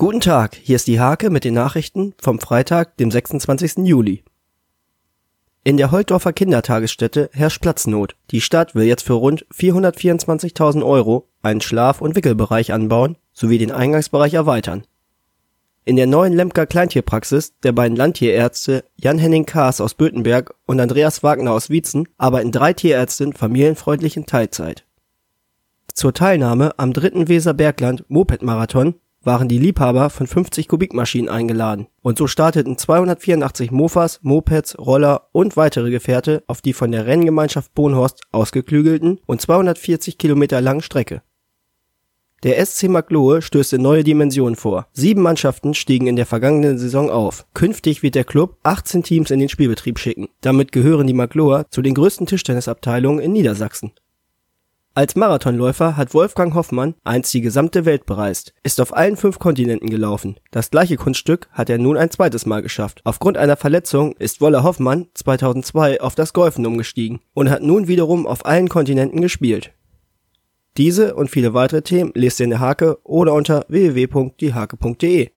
Guten Tag, hier ist die Hake mit den Nachrichten vom Freitag, dem 26. Juli. In der Holtdorfer Kindertagesstätte herrscht Platznot. Die Stadt will jetzt für rund 424.000 Euro einen Schlaf- und Wickelbereich anbauen sowie den Eingangsbereich erweitern. In der neuen Lemker Kleintierpraxis der beiden Landtierärzte Jan-Henning Kaas aus Bötenberg und Andreas Wagner aus Wietzen arbeiten drei Tierärzte familienfreundlich in Teilzeit. Zur Teilnahme am dritten Weserbergland Moped-Marathon waren die Liebhaber von 50 Kubikmaschinen eingeladen und so starteten 284 Mofas, Mopeds, Roller und weitere Gefährte auf die von der Renngemeinschaft Bonhorst ausgeklügelten und 240 Kilometer langen Strecke. Der SC Maglohe stößt in neue Dimensionen vor. Sieben Mannschaften stiegen in der vergangenen Saison auf. Künftig wird der Club 18 Teams in den Spielbetrieb schicken. Damit gehören die Magloher zu den größten Tischtennisabteilungen in Niedersachsen. Als Marathonläufer hat Wolfgang Hoffmann einst die gesamte Welt bereist, ist auf allen fünf Kontinenten gelaufen. Das gleiche Kunststück hat er nun ein zweites Mal geschafft. Aufgrund einer Verletzung ist Wolle Hoffmann 2002 auf das Golfen umgestiegen und hat nun wiederum auf allen Kontinenten gespielt. Diese und viele weitere Themen lest ihr in der Hake oder unter www.diehake.de.